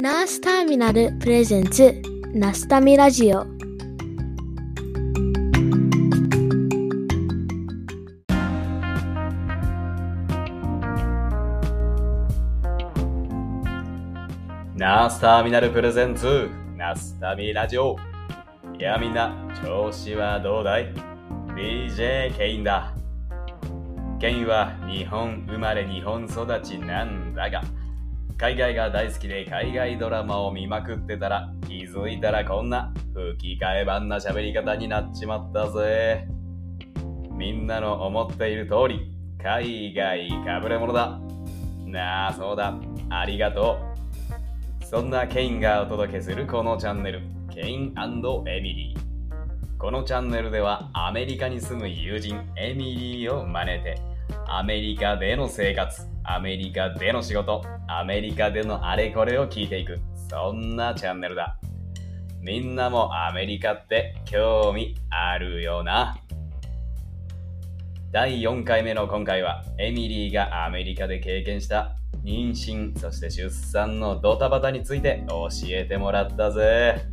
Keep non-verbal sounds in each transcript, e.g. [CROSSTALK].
ナースターミナルプレゼンツナスタミラジオ。ナースターミナルプレゼンツナスタミラジオ。いやみんな調子はどうだい ?DJ ケインだ。ケインは日本生まれ日本育ちなんだが海外が大好きで海外ドラマを見まくってたら気づいたらこんな吹き替え版な喋り方になっちまったぜ。みんなの思っている通り海外かぶれ者だ。なあそうだ。ありがとう。そんなケインがお届けするこのチャンネル、ケインエミリー。このチャンネルではアメリカに住む友人エミリーを真似て、アメリカでの生活、アメリカでの仕事、アメリカでのあれこれを聞いていく、そんなチャンネルだ。みんなもアメリカって興味あるよな。第4回目の今回は、エミリーがアメリカで経験した妊娠、そして出産のドタバタについて教えてもらったぜ。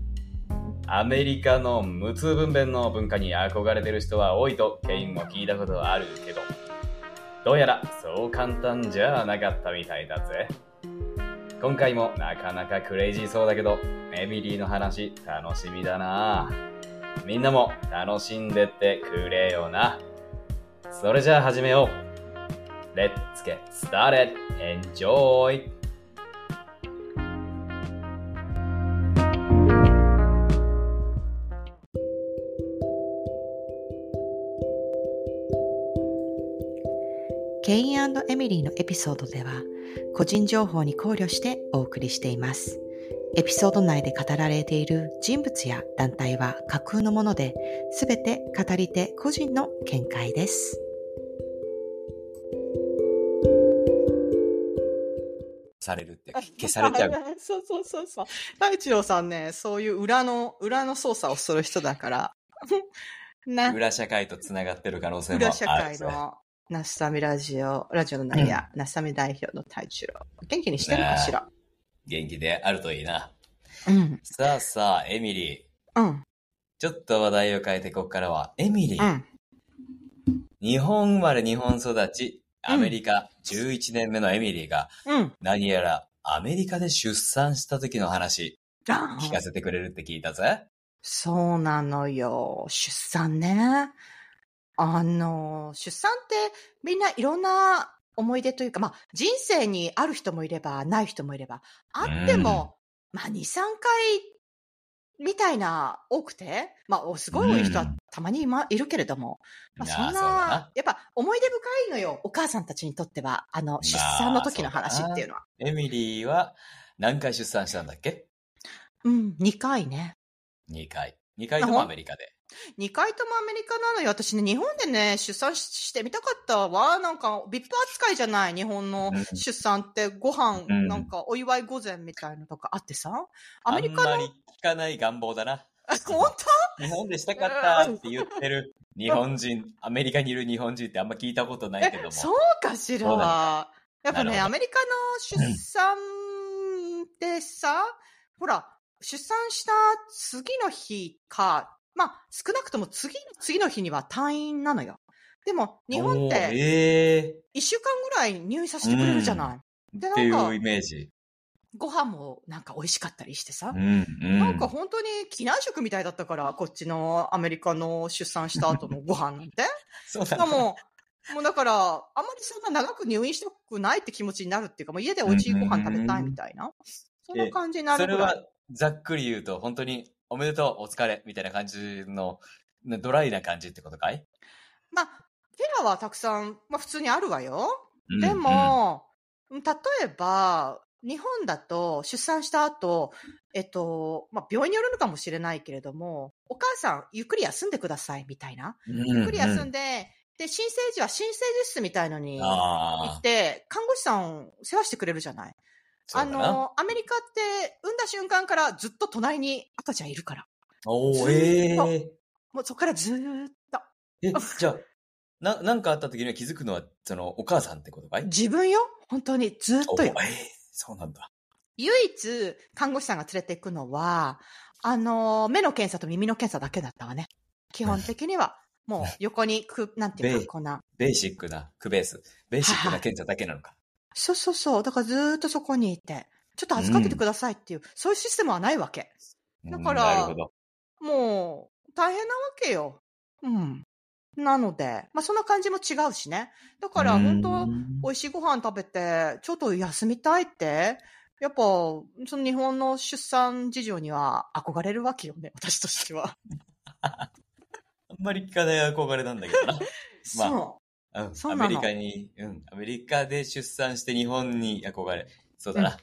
アメリカの無痛分娩の文化に憧れてる人は多いとケインも聞いたことあるけど、どうやらそう簡単じゃなかったみたいだぜ。今回もなかなかクレイジーそうだけど、エミリーの話楽しみだなみんなも楽しんでってくれよな。それじゃあ始めよう。Let's get started. Enjoy! ケインエミリーのエピソードでは個人情報に考慮してお送りしています。エピソード内で語られている人物や団体は架空のもので、すべて語り手個人の見解です。されるって、消されちゃう。そうそうそうそう。大地郎さんね、そういう裏の、裏の操作をする人だから。な、裏社会とつながってる可能性もあるぜ。裏社会のナスタミラジオ、ラジオの内野、ナスタミ代表の大地郎。元気にしてるかしら？元気であるといいな。うん。さあさあ、エミリー。うん。ちょっと話題を変えてここからは、エミリー。うん。日本生まれ日本育ち、アメリカ11年目のエミリーが、うん。何やらアメリカで出産した時の話、聞かせてくれるって聞いたぜ。そうなのよ。出産ね。あの、出産ってみんないろんな思い出というか、まあ人生にある人もいればない人もいれば、あっても、まあ2、3回みたいな多くて、まあすごい多い人はうんたまにい,、ま、いるけれども、まあそんな、やっぱ思い出深いのよ。お母さんたちにとっては、あの、出産の時の話っていうのは。エミリーは何回出産したんだっけ？うん、2回ね。?2 回。2回ともアメリカで。2回ともアメリカなのよ。私ね、日本でね、出産ししてみたかったわ。なんか、VIP 扱いじゃない日本のうん出産ってご飯、うんなんか、お祝い御前みたいのとかあってさ。アあメリカの、んまり聞かない願望だな。本日本でしたかったって言ってる日本人、アメリカにいる日本人ってあんま聞いたことないけども。そうかしら。やっぱね、アメリカの出産ってさ、ほら、出産した次の日か、まあ、少なくとも次の次の日には退院なのよ。でも、日本って、え一週間ぐらい入院させてくれるじゃない。ー、でっていなんかうイメージ。ご飯もなんか美味しかったりしてさ。うん、うん。なんか本当に機内食みたいだったから、こっちのアメリカの出産した後のご飯なんて。[LAUGHS] そうだ。しかも、もうだから、あんまりそんな長く入院したくないって気持ちになるっていうか、もう家で美味しいご飯食べたいみたいな。そんな感じになそれるぐらい。はざっくり言うと、本当におめでとう、お疲れ、みたいな感じの、ねドライな感じってことかい？まあ、フェラはたくさん、まあ普通にあるわよ。うんでも、例えば、日本だと出産した後、えっと、まあ、病院によるのかもしれないけれども、お母さんゆっくり休んでくださいみたいな。うんゆっくり休んで、で、で、新生児は新生児室みたいのに行って、看護師さん世話してくれるじゃない。あ。の、アメリカって産んだ瞬間からずっと隣に赤ちゃんいるから。おええもうそこからずーっと。え、じゃあ、な、なんかあった時には気づくのは、その、お母さんってことかい？自分よ本当にずーっとよお。えーそうなんだ。唯一、看護師さんが連れて行くのは、あの、目の検査と耳の検査だけだったわね。基本的には、[LAUGHS] もう横にく、なんていうか、こんな。ベーシックな、クベース。ベーシックな検査だけなのか。そうそうそう。だからずーっとそこにいて、ちょっと預かっててくださいっていう、そういうシステムはないわけ。だから。もう、大変なわけよ。うん。なので、まあそんな感じも違うしね。だから本当、うん美味しいご飯食べて、ちょっと休みたいって、やっぱ、その日本の出産事情には憧れるわけよね、私としては。[LAUGHS] あんまり聞かない憧れなんだけどな。[LAUGHS] まあそうん、アメリカに、うん、アメリカで出産して日本に憧れ。そうだな。うん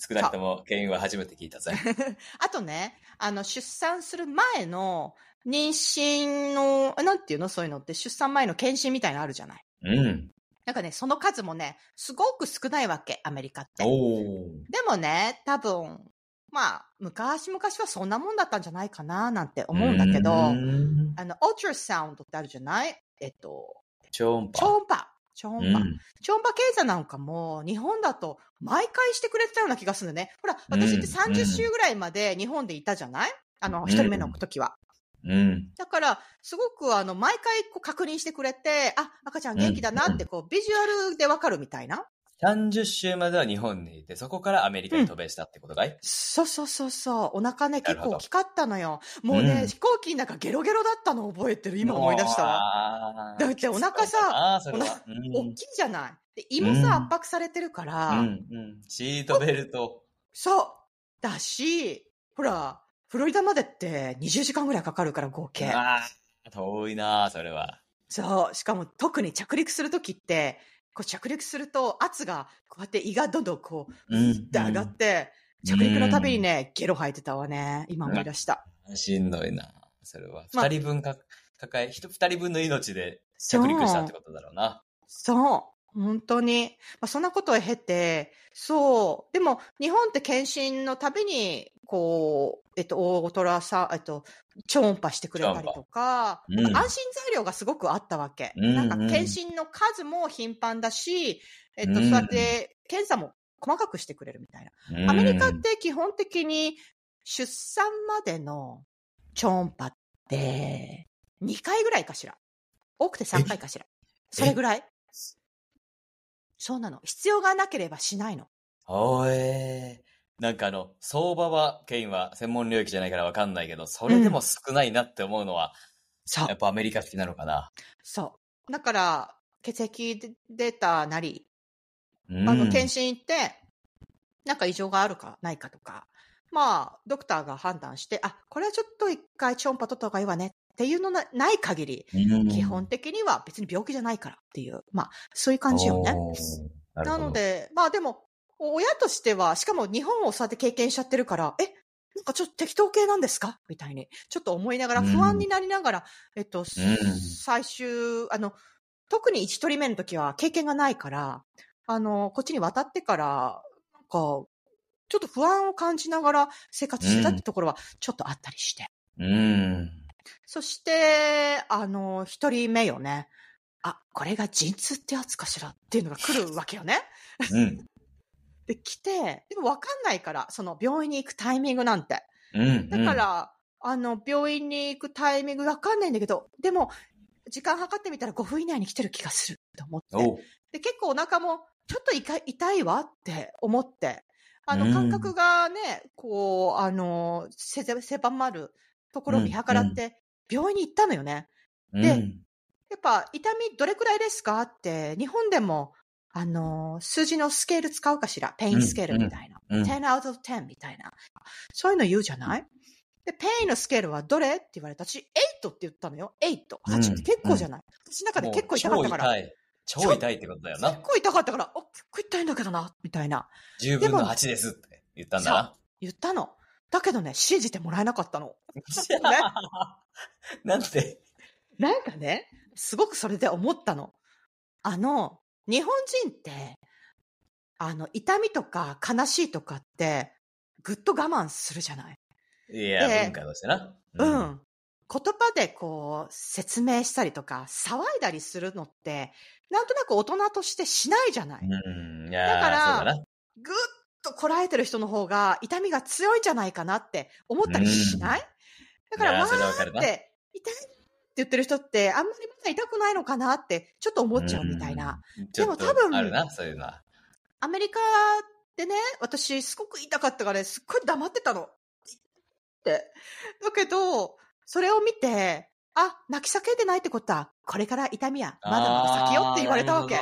少なくとも、ケインは初めて聞いたぜ。う。[LAUGHS] あとね、あの、出産する前の、妊娠の、あなんていうのそういうのって、出産前の検診みたいなのあるじゃない。うん。なんかね、その数もね、すごく少ないわけ、アメリカって。でもね、多分、まあ、昔々はそんなもんだったんじゃないかな、なんて思うんだけど、うんあの、オルトラサウンドってあるじゃない？えっと、超音波。超音波。超音波。うん。超音波検査なんかも、日本だと毎回してくれてたような気がするんだよね。ほら、私ってうん30週ぐらいまで日本でいたじゃない？あの、一人目の時は。うん。だから、すごくあの、毎回こう確認してくれて、あ、赤ちゃん元気だなってこう、ビジュアルでわかるみたいな。30週までは日本にいて、そこからアメリカに渡米したってことかい、そうそうそうそう。お腹ね、結構大きかったのよ。もうね、うん飛行機の中ゲロゲロだったの覚えてる。今思い出したわ。わだってお腹さああ、それは。大きいじゃない。で胃もさ、うん圧迫されてるから、うん、うん。シートベルト。そう。だし、ほら、フロリダまでって20時間ぐらいかかるから合計。ああ、遠いな、それは。そう。しかも特に着陸するときって、こう着陸すると圧が、こうやって胃がどんどんこう、うんって上がって、着陸のたびにね、ゲロ吐いてたわね。今思い出した。しんどいな。それは。まあ二人分か、抱え、人二人分の命で着陸したってことだろうな。そう。本当に。まあ、そんなことを経て、そう。でも、日本って検診のたびに、こう、えっと、オートラさ、えっと、超音波してくれたりとか、うんなんか安心材料がすごくあったわけ。うんなんか検診の数も頻繁だし、えっと、うんそうやって検査も細かくしてくれるみたいな。うんアメリカって基本的に出産までの超音波って2回ぐらいかしら。多くて3回かしら。それぐらい？そうなの。必要がなければしないの。おえー。なんかあの、相場は、ケインは専門領域じゃないからわかんないけど、それでも少ないなって思うのは、そうやっ。ぱアメリカ式なのかな。そう。だから、血液データなり、うんあの、検診行って、なんか異常があるかないかとか、まあ、ドクターが判断して、あ、これはちょっと一回超音波取った方がいいわねっていうのなない限り、うん基本的には別に病気じゃないからっていう、まあ、そういう感じよね。なの、で、まあでも、親としては、しかも日本をそうやって経験しちゃってるから、え、なんかちょっと適当系なんですか？みたいに、ちょっと思いながら、うん不安になりながら、えっと、最終、あの、特に一人目の時は経験がないから、あの、こっちに渡ってから、なんか、ちょっと不安を感じながら生活してたってところはちょっとあったりして。うん。そして、あの、一人目よね。あ、これが陣痛ってやつかしら？っていうのが来るわけよね。うん。[LAUGHS] で、来て、でもわかんないから、その病院に行くタイミングなんて。うん。だから、あの、病院に行くタイミングわかんないんだけど、でも、時間計ってみたら5分以内に来てる気がすると思って。で、結構お腹もちょっと痛い痛いわって思って、あの、うん感覚がね、こう、あの、狭まるところを見計らって、病院に行ったのよね。でうんやっぱ、痛みどれくらいですか？って、日本でも、あの、数字のスケール使うかしら？ pain scale みたいな。うん10 out of 10みたいな。そういうの言うじゃない？で、 pain のスケールはどれ？って言われたし、8って言ったのよ。8。8うんって結構じゃない、私の中で結構痛かったから。もう超痛い。超痛いってことだよな結。構痛かったから、あ、結構痛いんだけどな、みたいな。10分の8ですって言ったんだな。言ったの。だけどね、信じてもらえなかったの。なんでなんかね、すごくそれで思ったの。あの、日本人って、あの、痛みとか悲しいとかって、ぐっと我慢するじゃない。いや、で文化としてな。うん。言葉でこう、説明したりとか、騒いだりするのって、なんとなく大人としてしないじゃない。うん。いやだからそうだな。ぐっとこらえてる人の方が痛みが強いんじゃないかなって思ったりしない、だから、わーって、痛いって言ってる人って、あんまりまだ痛くないのかなって、ちょっと思っちゃうみたいな。でも多分。アメリカでね、私、すごく痛かったからね、すっごい黙ってたの。って。だけど、それを見て、あ、泣き叫んでないってことは、これから痛みはまだまだ先よって言われたわけ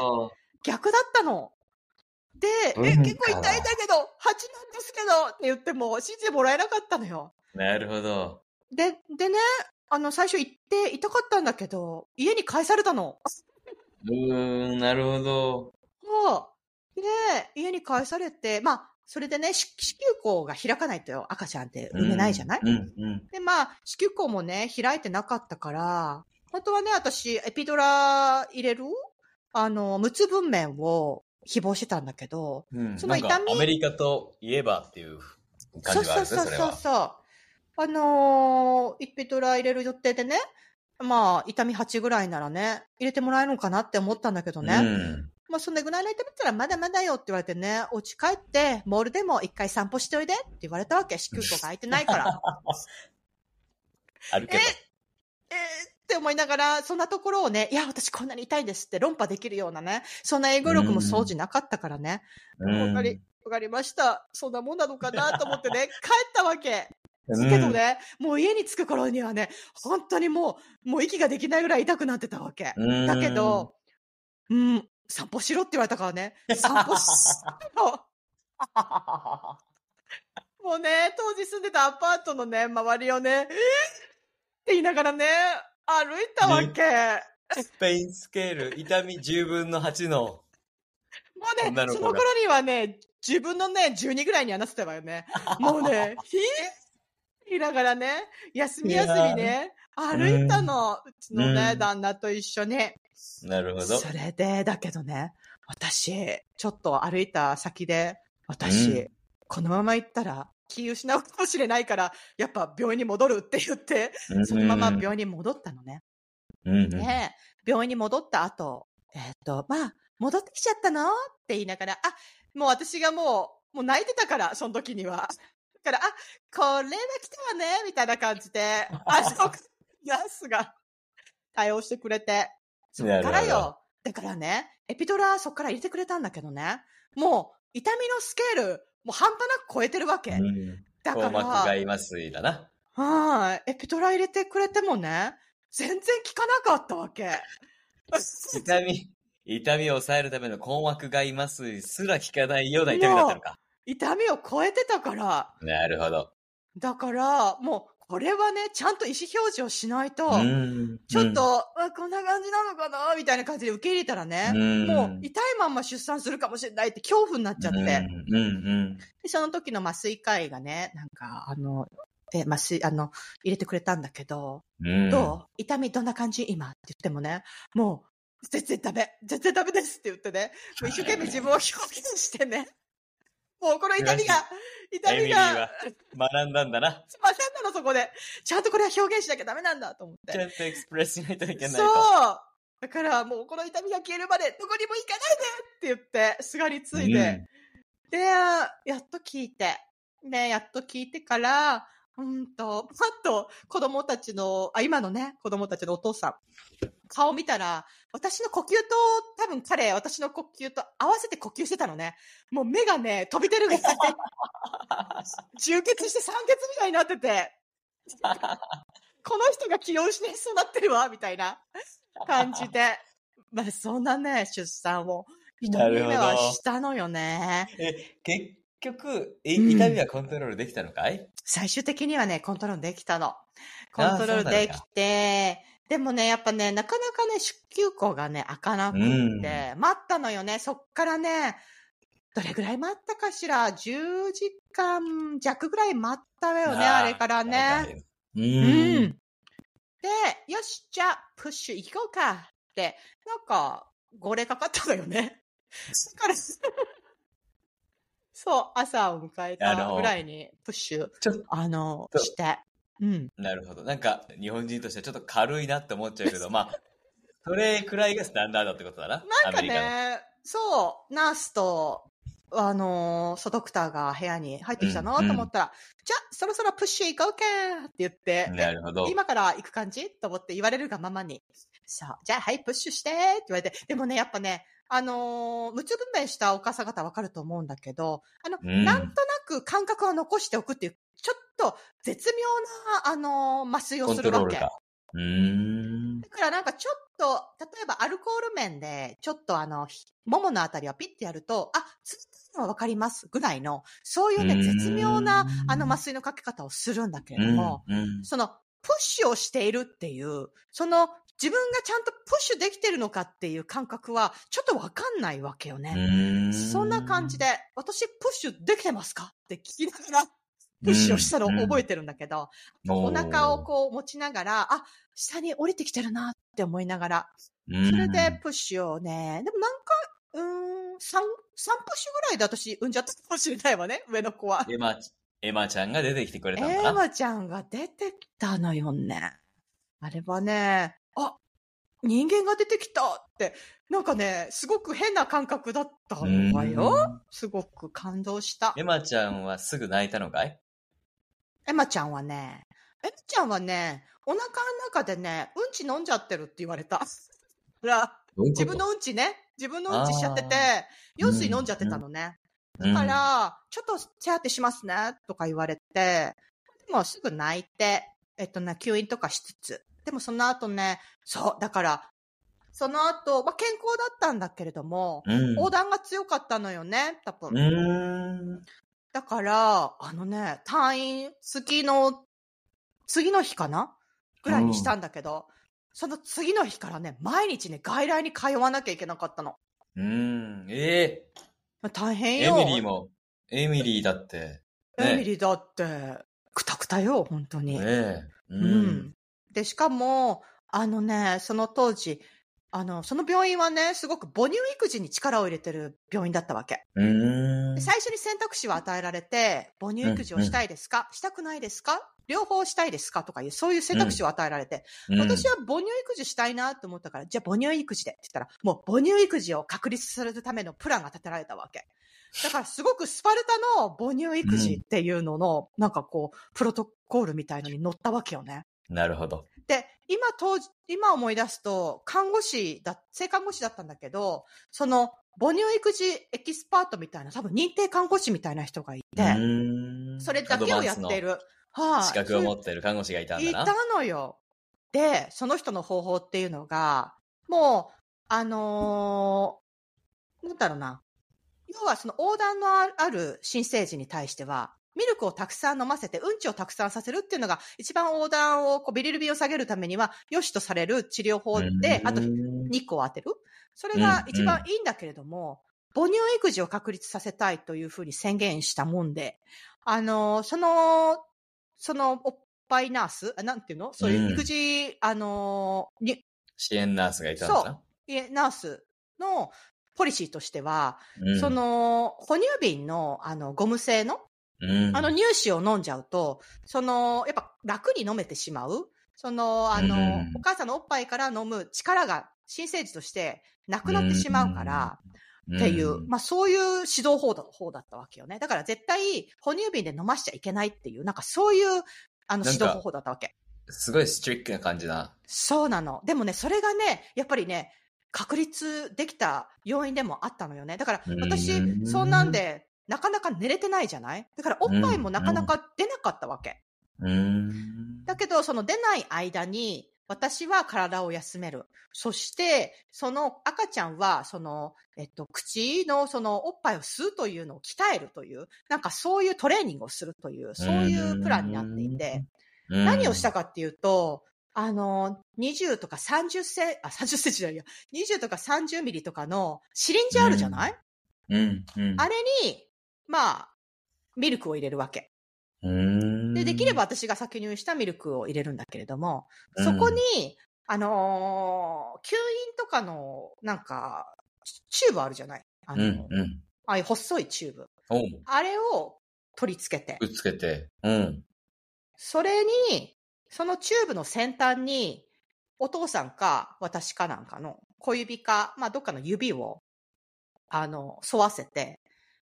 逆だったの。で、え、うん結構痛いんだけど、蜂なんですけどって言っても信じてもらえなかったのよ。なるほど。で、でね、あの、最初行って痛かったんだけど、家に返されたの。うーん、なるほど。そう。で、家に返されて、まあ、それでね、子子宮口が開かないとよ赤ちゃんって産めないじゃない、うん、うん。で、まあ、子宮口もね、開いてなかったから、本当はね、私、エピドラ入れる？あの、無痛分娩を希望してたんだけど、うん、その痛みアメリカといえばっていう感じがあるね、そうそうそうそう。あのー、エピドラ入れる予定でね、まあ、痛み8ぐらいならね、入れてもらえるのかなって思ったんだけどね。うん。まあ、それぐらいの痛みったらまだまだよって言われてね、お家帰って、モールでも一回散歩しておいでって言われたわけ。子宮口が開いてないから。[LAUGHS] あるけど。えーって思いながら、そんなところをね、いや、私こんなに痛いんですって論破できるようなね、そんな英語力も掃除なかったからね。うんわかり、わかりました。そんなもんなのかなと思ってね、帰ったわけ。うんけどね、もう家に着く頃にはね、本当にもう、もう息ができないぐらい痛くなってたわけ。うんだけど、うん、散歩しろって言われたからね、散歩しろ。もうね、当時住んでたアパートのね、周りをね、えーって言いながらね、歩いたわけ。スペインスケール、痛み10分の8の。もうね、女のその頃にはね、自分のね、12ぐらいにはなってたわよね。[LAUGHS] もうね、ひいながらね、休み休みね、歩いたの。うちのね、うん旦那と一緒に。なるほど。それで、だけどね、私、ちょっと歩いた先で、私、うんこのまま行ったら、気失うかもしれないから、やっぱ病院に戻るって言って、そのまま病院に戻ったのね。うんうん。で、病院に戻った後、えっ、と、まあ、戻ってきちゃったのって言いながら、あ、もう私がもう、もう泣いてたから、その時には。[LAUGHS] だから、あ、これは来たわね、みたいな感じで、[LAUGHS] あ、そう、ナースが。対応してくれて、そっからよ。だからね、エピドラそっから入れてくれたんだけどね、もう、痛みのスケール、もう半端なく超えてるわけ。うんだか硬膜ら、外麻酔だな。はい。エピドラ入れてくれてもね、全然効かなかったわけ。[LAUGHS] 痛み、痛みを抑えるための硬膜外麻酔すら効かないような痛みだったのか。痛みを超えてたから。なるほど。だから、もう、これはね、ちゃんと意思表示をしないと、うんちょっと、あこんな感じなのかな？みたいな感じで受け入れたらね、うん。もう、痛いまんま出産するかもしれないって恐怖になっちゃって。でその時の麻酔科医がね、なんか、あの、え、麻酔、あの、入れてくれたんだけど。どう？痛みどんな感じ今？って言ってもね、もう、全然ダメ全然ダメですって言ってね、もう一生懸命自分を表現してね、もうこの痛みが、痛みがは、学んだんだな。学んだのそこで、ちゃんとこれは表現しなきゃダメなんだと思って。ちゃんとエクスプレスしないといけないと。そうだからもうこの痛みが消えるまでどこにも行かないでって言って、すがりついて、で、やっと聞いて、で、やっと聞いてから、うんと、パッと子供たちの、あ、今のね、子供たちのお父さん、顔見たら、私の呼吸と、多分彼、私の呼吸と合わせて呼吸してたのね。もう目がね、飛び出るぐらい、[LAUGHS] 充血して酸欠みたいになってて、この人が気を失いそうになってるわ、みたいな感じで。まあ、そんなね、出産を、一人目はしたのよね。え、結局、えうん痛みはコントロールできたのかい？最終的にはね、コントロールできたの。コントロールできて、でもね、やっぱね、なかなかね、子宮口がね、開かなくって、待ったのよね。そっからね、どれぐらい待ったかしら ?10 時間弱ぐらい待ったわよね、あれからね。。う。うんん。で、よし、じゃあ、プッシュ行こうかって、なんか、号令かかったのよね。だから、そう、朝を迎えたぐらいに、プッシュ、ちょっと、あの、して。うん。なるほど。なんか、日本人としてはちょっと軽いなって思っちゃうけど、[LAUGHS] まあ、それくらいがスタンダードってことだな。なんか。ね、そう、ナースと、あのー、ソドクターが部屋に入ってきたの、と思ったら、じゃあ、そろそろプッシュ行こうけって言って、なるほど。今から行く感じ？と思って言われるがままに。そう。じゃあ、はい、プッシュしてって言われて。でもね、やっぱね、あのー無痛分娩したお母さん方わかると思うんだけど、あの、うん。なんとなく感覚を残しておくっていう、ちょっと絶妙な、あのー麻酔をするわけ。だ。からなんかちょっと、例えばアルコール面で、ちょっとあの、ひもものあたりをピッてやると、あ、つってのはわかりますぐらいの、そういうね、うん絶妙な、あの麻酔のかけ方をするんだけれども、その、プッシュをしているっていう、その、自分がちゃんとプッシュできてるのかっていう感覚は、ちょっとわかんないわけよね。ん。そんな感じで、私プッシュできてますか？って聞きながら、プッシュをしたのを覚えてるんだけど、お腹をこう持ちながら、あ、下に降りてきてるなって思いながら、うん、それでプッシュをね、でもなんか、うーん、3、3プッシュぐらいで私産んじゃったかもしれないわね、上の子は。エマ、エマちゃんが出てきてくれたのエかな、マちゃんが出てきたのよね。あれはね、あ、人間が出てきたって、なんかね、すごく変な感覚だったわよ。すごく感動した。エマちゃんはすぐ泣いたのかい？エマちゃんはね、エマちゃんはね、お腹の中でね、うんち飲んじゃってるって言われた。[LAUGHS] 自分のうんちね、自分のうんちしちゃっててあ、用水飲んじゃってたのね。だだか、ら、ちょっと手当てしますね、とか言われて、でもすぐ泣いて、えっとね、吸引とかしつつ。でもその後ね、そう、だから、その後、まあ、健康だったんだけれども、うん。横断が強かったのよね、多分。うーん。だから、あのね、退院、次の、次の日かな？ぐらいにしたんだけど、その次の日からね、毎日ね、外来に通わなきゃいけなかったの。うん。ええ大変よ。エミリーも、エミリーだって。ねエミリーだって、くたくたよ、本当に。ねえ。ううん。。で、しかも、あのね、その当時、あの、その病院はね、すごく母乳育児に力を入れてる病院だったわけ。最初に選択肢を与えられて、母乳育児をしたいですか、したくないですか？両方したいですか？とかいう、そういう選択肢を与えられて、私は、は母乳育児したいなと思ったから、じゃあ母乳育児で。って言ったら、もう母乳育児を確立するためのプランが立てられたわけ。だからすごくスパルタの母乳育児っていうのの、なんかこう、プロトコールみたいのに乗ったわけよね。なるほど。で、今当時、今思い出すと、看護師だ、性看護師だったんだけど、その、母乳育児エキスパートみたいな、多分認定看護師みたいな人がいて、それだけをやってい。る。はい、資格を持ってる看護師がいたんだいな。たのよ。で、その人の方法っていうのが、もう、あのーなんだろうな。要はその横断のあある新生児に対しては、ミルクをたくさん飲ませて、うんちをたくさんさせるっていうのが、一番横断を、こうビリルビンを下げるためには、良しとされる治療法で、あとうん日光を当てる。それが一番いいんだけれども、母乳育児を確立させたいというふうに宣言したもんで、あの、その、そのおっぱいナースあなんていうの？そういう育児、あの、に、支援ナースがいたんだな。いえ、ナースのポリシーとしては、うん。そ、の、哺乳瓶の、あの、ゴム製の、うんあの、乳歯を飲んじゃうと、その、やっぱ楽に飲めてしまう。その、あの、うんお母さんのおっぱいから飲む力が新生児としてなくなってしまうから、っていう、んまあそういう指導法だ方だったわけよね。だから絶対哺乳瓶で飲ましちゃいけないっていう、なんかそういうあの指導方法だったわけ。すごいストリックな感じだ。そうなの。でもね、それがね、やっぱりね、確立できた要因でもあったのよね。だから私う、んそんなんで、なかなか寝れてないじゃない？だからおっぱいもなかなか出なかったわけ。うーん。だけど、その出ない間に、私は体を休める。そして、その赤ちゃんは、その、えっと、口のそのおっぱいを吸うというのを鍛えるという、なんかそういうトレーニングをするという、そういうプランになっていて、うん、何をしたかっていうと、あの、20とか30セあ、30センチじゃないや、20とか30ミリとかのシリンジあるじゃない、うん、うん。あれに、まあ、ミルクを入れるわけ。で、できれば、私が先入したミルクを入れるんだけれども、うんそこに、あのー吸引とかの、なんか、チューブあるじゃない？あの、うん、うん。ああいう細いチューブ。あれを取り付けてく、っつけて。うん。それに、そのチューブの先端に、お父さんか私かなんかの小指か、まあどっかの指を、あの、沿わせて、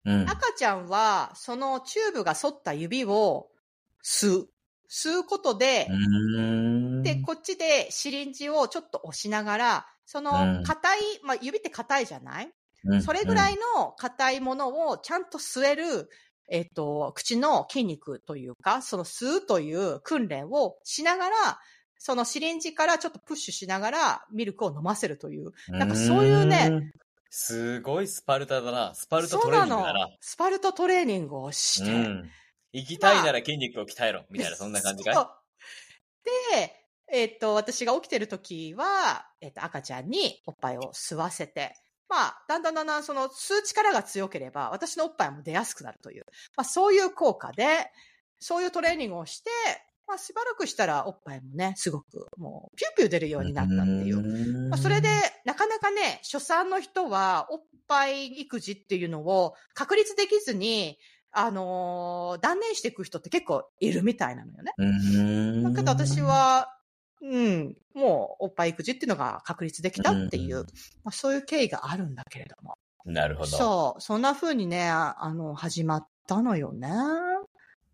うん。赤ちゃんは、そのチューブが沿った指を吸う。吸うことで、うん。で、こっちでシリンジをちょっと押しながら、そのうん硬い、まあ指って硬いじゃない？うんそれぐらいの硬いものをちゃんと吸える、えっ、と、口の筋肉というか、その吸うという訓練をしながら、そのシリンジからちょっとプッシュしながらミルクを飲ませるという。なんかそういうねん。すごいスパルタだな。スパルタトレーニングだな。。スパルタトレーニングをして。うん。行きたいなら筋肉を鍛えろ。みたいな、そんな感じかい？で、えっ、と、私が起きてる時は、えっ、と、赤ちゃんにおっぱいを吸わせて、まあ、だんだんだんだんその吸う力が強ければ、私のおっぱいも出やすくなるという、まあそういう効果で、そういうトレーニングをして、まあしばらくしたらおっぱいもね、すごくもうピューピュー出るようになったっていう。まあ、それで、なかなかね、初産の人は、おっぱい育児っていうのを確立できずに、あのー断念していく人って結構いるみたいなのよね。うん。だけど私、は、うん、もうおっぱい育児っていうのが確立できたっていう、うんまあ、そういう経緯があるんだけれども。なるほど。そう、そんな風にね、ああの、始まったのよね。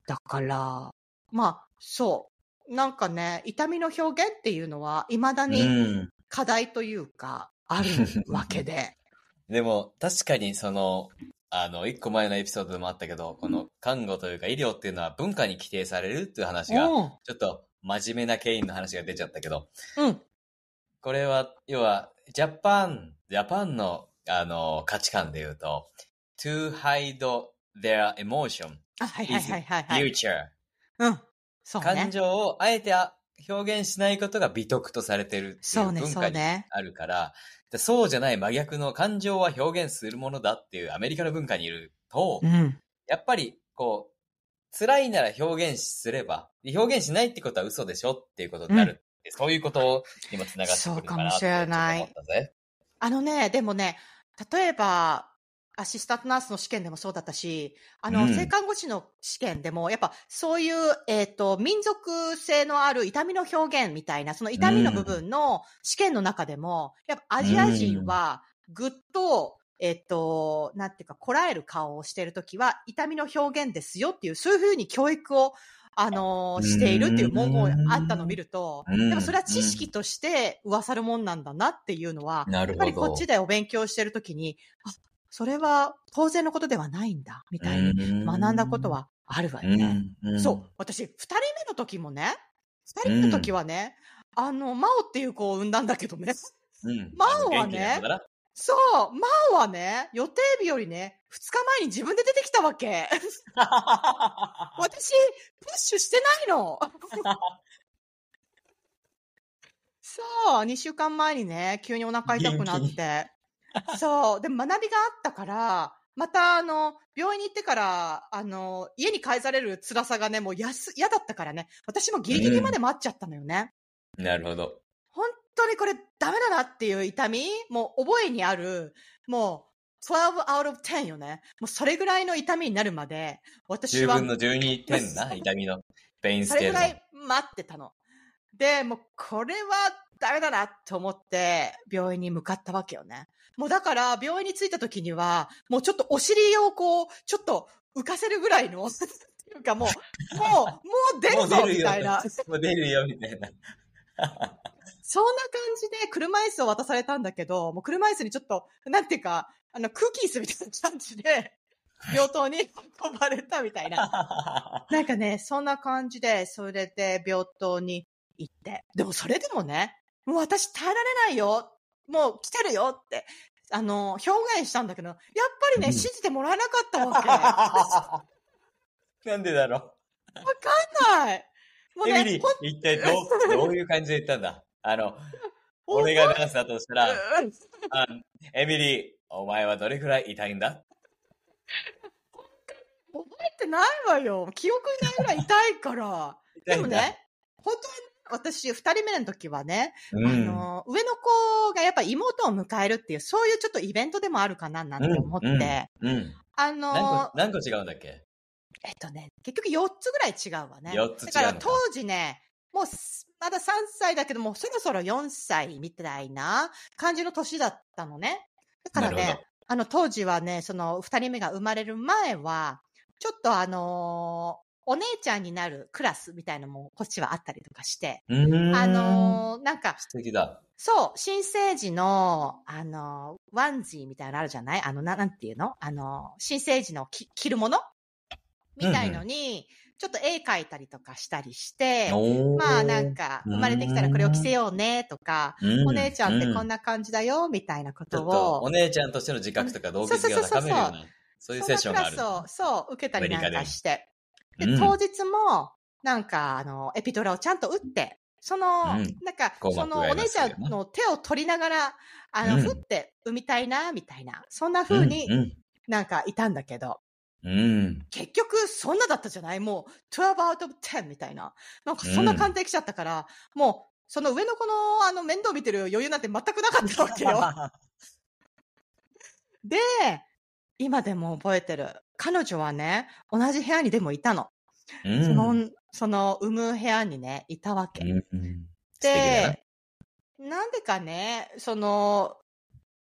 だから、まあ、そう。なんかね、痛みの表現っていうのは、未だうにん。課題というか、あるわけで。[LAUGHS] でも、確かにその、あの、一個前のエピソードでもあったけど、この看護というか医療っていうのは文化に規定されるっていう話が、うんちょっと真面目なケインの話が出ちゃったけど、うん。これは、要は、 Japan、Japan の、あの、価値観で言うと、to hide their emotion あ、はいはいはいはい、はい。future うん。そうね感。情をあえてあ表現しないことが美徳とされてるっていそう文化に。あるから、でそうじゃない真逆の感情は表現するものだっていうアメリカの文化にいると、うん。やっぱり、こう、辛いなら表現すれば、で表現しないってことは嘘でしょっていうことになる。そういうことにもつながってくるのかなそうかもしれないちょっと思ったぜ。あのね、でもね、例えば、アシスタントナースの試験でもそうだったし、あの、うん。性看護師の試験でも、やっぱそういう、えっ、と、民族性のある痛みの表現みたいな、その痛みの部分の試験の中でも、やっぱアジア人はぐっと、えっ、と、なんていうか、こらえる顔をしているときは、痛みの表現ですよっていう、そういうふうに教育を、あのーしているっていう文言があったのを見ると、うん。でもそれは知識として噂るもんなんだなっていうのは。やっぱりこっちでお勉強してるときに、あ、それは当然のことではないんだ、みたいに学んだことはあるわよね。そう。私、二人目の時もね、二人目の時はね、あの、マオっていう子を産んだんだけどね。うん。マオはねそう、マオはね、予定日よりね、二日前に自分で出てきたわけ。[LAUGHS] 私、プッシュしてないの。[LAUGHS] そう、2週間前にね、急にお腹痛くなって。[LAUGHS] そう、でも学びがあったから、また、あの、病院に行ってから、あの、家に帰される辛さがね、もうやす、嫌だったからね、私もギリギリまで待っちゃったのよね。なるほど。本当にこれダメだなっていう痛みもう覚えにある、もう12 out of 10よね。もうそれぐらいの痛みになるまで、私10は分の12点な、[LAUGHS] 痛みの。 pain scale のそれぐらい待ってたの。で、もうこれはダメだなと思って病院に向かったわけよね。もうだから病院に着いた時には、もうちょっとお尻をこう、ちょっと浮かせるぐらいの、っていうかもう、[LAUGHS] もう、もう出るぞみたいな。もう出るよ、みたいな。そんな感じで車椅子を渡されたんだけど、もう車椅子にちょっと、なんていうか、あの、空気椅子みたいな感じで、病棟に運ばれたみたいな。なんかね、そんな感じで、それで病棟に行って。でもそれでもね、もう私耐えられないよ。もう来てるよって、あの、表現したんだけど、やっぱりね、うん信じてもらえなかったわけ。わ [LAUGHS] なんでだろかんない。もう。うねエミリー一体どう、どういう感じで言ったんだ？あの、[LAUGHS] 俺がダンスだとしたら、うんあエミリー、お前はどれくらい痛いんだ？[LAUGHS] 覚えてないわよ。記憶にないぐらい痛いから。でもね、本当は私、二人目の時はね、うん、あの、上の子がやっぱ妹を迎えるっていう、そういうちょっとイベントでもあるかななんて思って、うんうん。あ何の個、、何個違うんだっけ？えっとね、結局4つぐらい違うわね。4つ違うだから当時ね、もうすまだ3歳だけども、そろそろ4歳みたいな感じの年だったのね。だからね、あの、当時はね、その二人目が生まれる前は、ちょっとあのーお姉ちゃんになるクラスみたいなのもこっちはあったりとかして。あのーなんか、素敵だ。そう、新生児の、あのーワンジーみたいなのあるじゃない？あの、ななんていうの？あのー新生児のき着るもの？みたいのに、ちょっと絵描いたりとかしたりして、おーまあなんか、生まれてきたらこれを着せようねとか、うんお姉ちゃんってこんなな感じだよ、みたいなことをお、姉ちゃんとしての自覚とか動高めるような、そういうセッションがある。そんなクラスを、そう、受けたりなんかして。で、うん当日も、なんか、あの、エピドラをちゃんと打って、その、うんなんか、そのお姉ちゃんの手を取りながら、あの、うんふって産みたいな、みたいな、そんな風にうんなんかいたんだけど、うん。うん。結局そんなだったじゃない？もう、12 out of 10みたいな。なんかそんな鑑定来ちゃったから、もう、その上の子のあの面倒見てる余裕なんて全くなかったわけよ。[LAUGHS] で、今でも覚えてる。彼女はね、同じ部屋にでもいたの。うん。その、その、産む部屋にね、いたわけ。うんうん。で、なんでかね、その、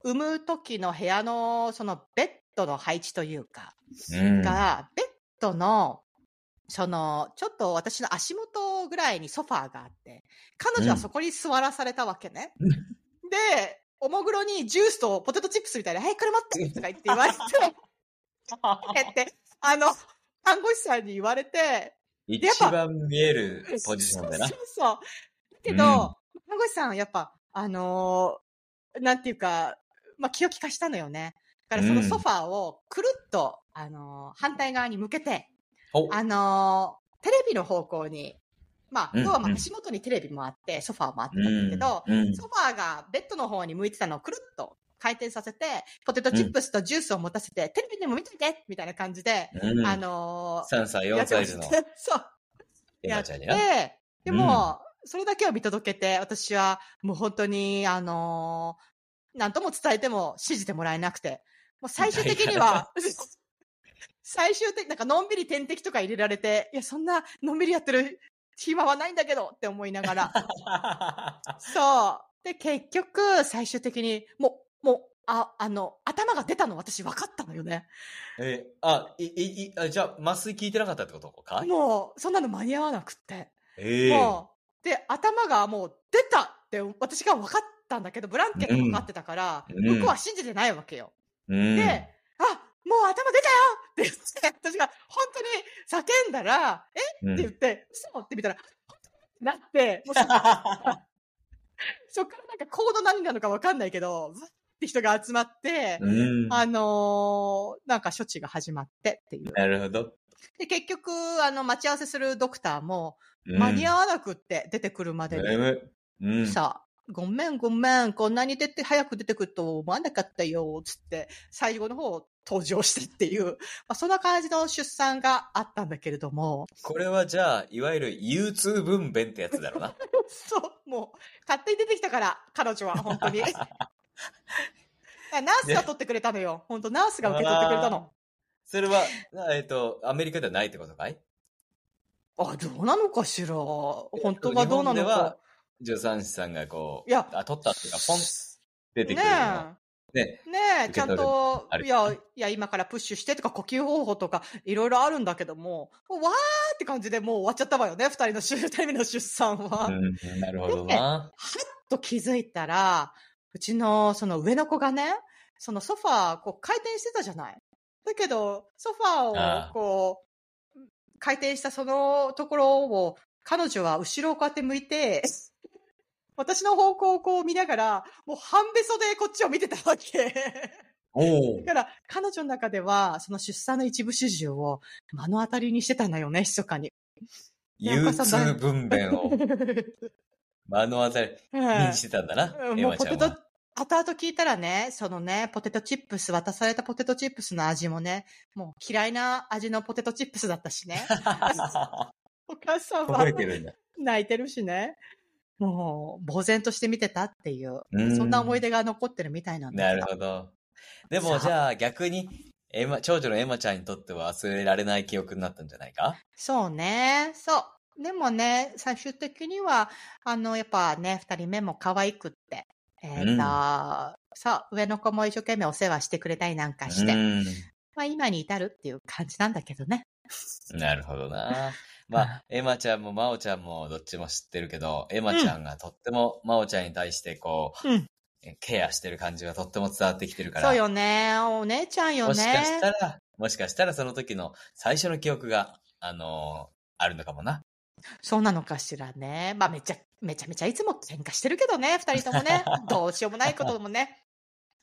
産む時の部屋の、そのベッドの配置というか、うん。が、ベッドの、その、ちょっと私の足元ぐらいにソファーがあって、彼女はそこに座らされたわけね。うん。で、おもぐろにジュースとポテトチップスみたいな、はい、これ持ってとか言って言われて、えって、あの、看護師さんに言われて、一番見えるポジションだなそ。うそう。だけど、うん看護師さんはやっぱ、あのーなんていうか、まあ、気を利かしたのよね。だからそのうんソファーをくるっと、あのー反対側に向けて、おあのーテレビの方向に、まあ、うん要はまあうん足元にテレビもあって、ソファーもあってたんだけど、うんうんソファーがベッドの方に向いてたのをくるっと回転させて、ポテトチップスとジュースを持たせて、テレビでも見といてみたいな感じで、うん。あの3歳、ー4歳児のそう。エやって [LAUGHS] マちゃんそれだけを見届けて、私はもう本当に、あのーなんとも伝えても信じてもらえなくて、もう最終的には、[LAUGHS] 最終的、なんかのんびり点滴とか入れられて、いや、そんなのんびりやってる暇はないんだけどって思いながら。[LAUGHS] そう。で、結局、最終的に、もう、もう、あ、あの、頭が出たの私分かったのよね。え、あ、い、い、いあじゃあ、麻酔効いてなかったってことか？もう、そんなの間に合わなくって。ええもう、で、頭がもう出たって私が分かったんだけど、ブランケットかかってたから、うん向こうは信じてないわけよ。うん。で、あ、もう頭出たよって言って、私が本当に叫んだら、え？うんって言って、そうって見たら、なって、もうそ [LAUGHS] そっからなんかコード何なのか分かんないけど、わって人が集まって、うん。あのーなんか処置が始まってっていう。なるほど。で、結局、あの、待ち合わせするドクターも、うん間に合わなくって出てくるまでに。うん。さあ、ごめんごめん、こんなに出て、早く出てくると思わなかったよ、つって、最後の方登場してっていう、まあ、そんな感じの出産があったんだけれども、これはじゃあ、いわゆる憂鬱分娩ってやつだろうな。[LAUGHS] そう、もう、勝手に出てきたから、彼女は、本当に。[LAUGHS] [LAUGHS] ナースが取ってくれたのよ。本当ナースが受け取ってくれたの。それは、えっと、アメリカではないってことかい？あ、どうなのかしら。本当がどうなのか。助産師さんがこう、いやあ、取ったっていうか、ポン出てねくるの。ね。え。ねえ、ちゃんといや、いや、今からプッシュしてとか呼吸方法とか、いろいろあるんだけども、わーって感じでもう終わっちゃったわよね、二人の出、[LAUGHS] 二人目の出産は。うん、なるほどな。と気づいたら、うちのその上の子がね、そのソファー、こう回転してたじゃない。だけど、ソファあーあをこう、回転したそのところを、彼女は後ろをこうやって向いて、私の方向をこう見ながら、もう半べそでこっちを見てたわけ。だ。から、彼女の中では、その出産の一部始終を目の当たりにしてたのよね、密かに。憂鬱分娩を目の当たりうんにしてたんだな、うポテトマちゃんは。、後々聞いたらね、そのね、ポテトチップス、渡されたポテトチップスの味もね、もう嫌いな味のポテトチップスだったしね。[LAUGHS] お母さんは。泣いてるしね。もう、呆然として見てたっていう、うんそんな思い出が残ってるみたいなんだなるほど。でも、じゃあ逆に、エマ、長女のエマちゃんにとっては忘れられない記憶になったんじゃないか？そうね。そう。でもね、最終的には、あの、やっぱね、二人目も可愛くって、えっ、と、うんそう、上の子も一生懸命お世話してくれたりなんかして、うん。まあ今に至るっていう感じなんだけどね。なるほどな。[LAUGHS] まあ、エマちゃんもマオちゃんもどっちも知ってるけど、エマちゃんがとってもマオちゃんに対してこう、うん。ケアしてる感じがとっても伝わってきてるから。そうよね。お姉ちゃんよね。もしかしたら、もしかしたらその時の最初の記憶が、あのーあるのかもな。そうなのかしらね。まあめちゃ、めちゃめちゃいつも喧嘩してるけどね、二人ともね。[LAUGHS] どうしようもないこともね。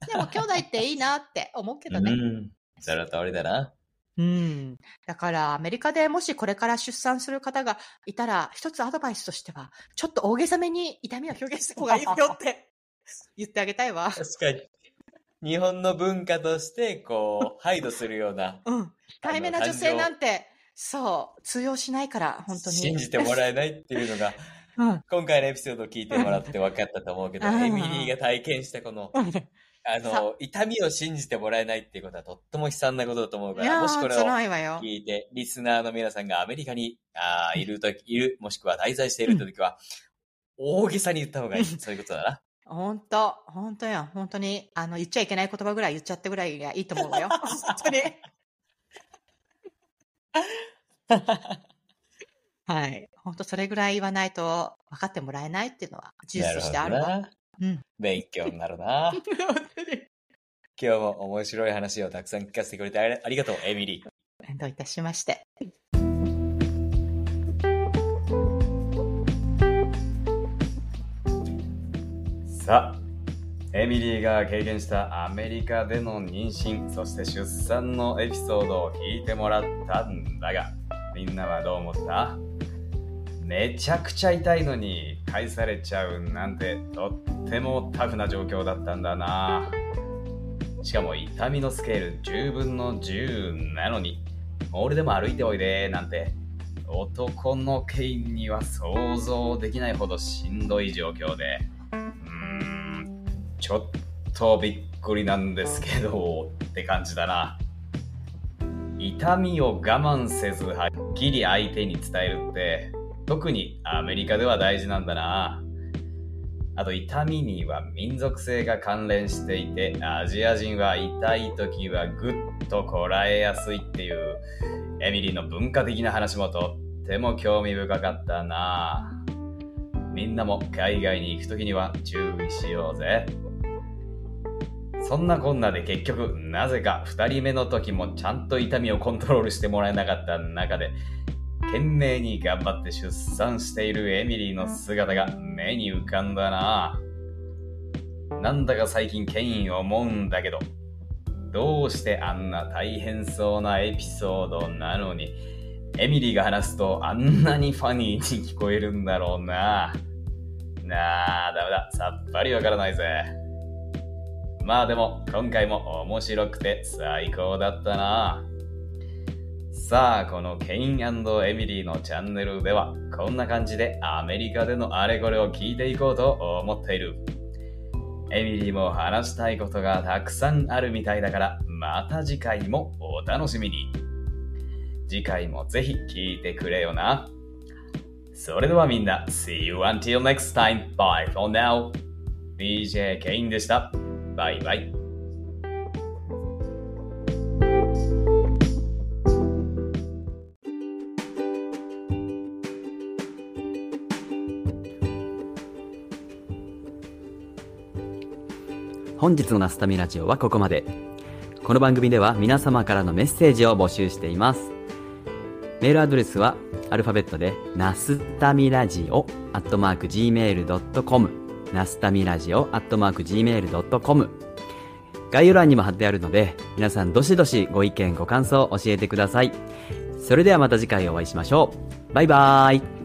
でも兄弟っていいなって思うけどね。うん。その通りだな。うん。だから、アメリカでもしこれから出産する方がいたら、一つアドバイスとしては、ちょっと大げさめに痛みを表現した方がいいよって [LAUGHS] 言ってあげたいわ。確かに。日本の文化として、こう、配慮するような、うん。控えめな女性なんて、そう、通用しないから、本当に。信じてもらえないっていうのが、[LAUGHS] うん。今回のエピソードを聞いてもらって分かったと思うけど、うんエミリーが体験したこの、うんあさの、痛みを信じてもらえないっていうことはとっても悲惨なことだと思うから、もしこれを。聞いて、リスナーの皆さんがアメリカにあーいるとき、いる、もしくは滞在しているときは、大げさに言った方がいい。そういうことだな。本当本当よ。本当に、あの、言っちゃいけない言葉ぐらい言っちゃってぐらいがいいと思うわよ。[LAUGHS] 本当に。[LAUGHS] はい。本当それぐらい言わないと分かってもらえないっていうのは事実としてあるわ。なる。うん。勉強になるな。[LAUGHS] 今日も面白い話をたくさん聞かせてくれてありありがとう、エミリー。どういたしまして。さあ、エミリーが経験したアメリカでの妊娠、そして出産のエピソードを聞いてもらったんだが、みんなはどう思った？めちゃくちゃ痛いのに返されちゃうなんてとってもタフな状況だったんだな。しかも痛みのスケール10分の10なのに、俺でも歩いておいでなんて。男のケインには想像できないほどしんどい状況で、ちょっとびっくりなんですけどって感じだな。痛みを我慢せずはっきり相手に伝えるって特にアメリカでは大事なんだな。あと痛みには民族性が関連していてアジア人は痛い時はぐっとこらえやすいっていうエミリーの文化的な話もとっても興味深かったな。みんなも海外に行く時には注意しようぜ。そんなこんなで結局なぜか2人目の時もちゃんと痛みをコントロールしてもらえなかった中で懸命に頑張って出産しているエミリーの姿が目に浮かんだな。なんだか最近ケイン思うんだけど、どうしてあんな大変そうなエピソードなのに、エミリーが話すとあんなにファニーに聞こえるんだろうな。なあ、ダメだ。さっぱりわからないぜ。まあでも、今回も面白くて最高だったな。さあ、このケインエミリーのチャンネルでは、こんな感じでアメリカでのあれこれを聞いていこうと思っている。エミリーも話したいことがたくさんあるみたいだから、また次回もお楽しみに。次回もぜひ聞いてくれよな。それではみんな、See you until next time. Bye for now. DJ ケインでした。バイバイ。本日のナスタミラジオはここまで。この番組では皆様からのメッセージを募集しています。メールアドレスはアルファベットでナスタミラジオアットマーク Gmail.com ナスタミラジオアットマーク Gmail.com 概要欄にも貼ってあるので皆さんどしどしご意見ご感想を教えてください。それではまた次回お会いしましょう。バイバーイ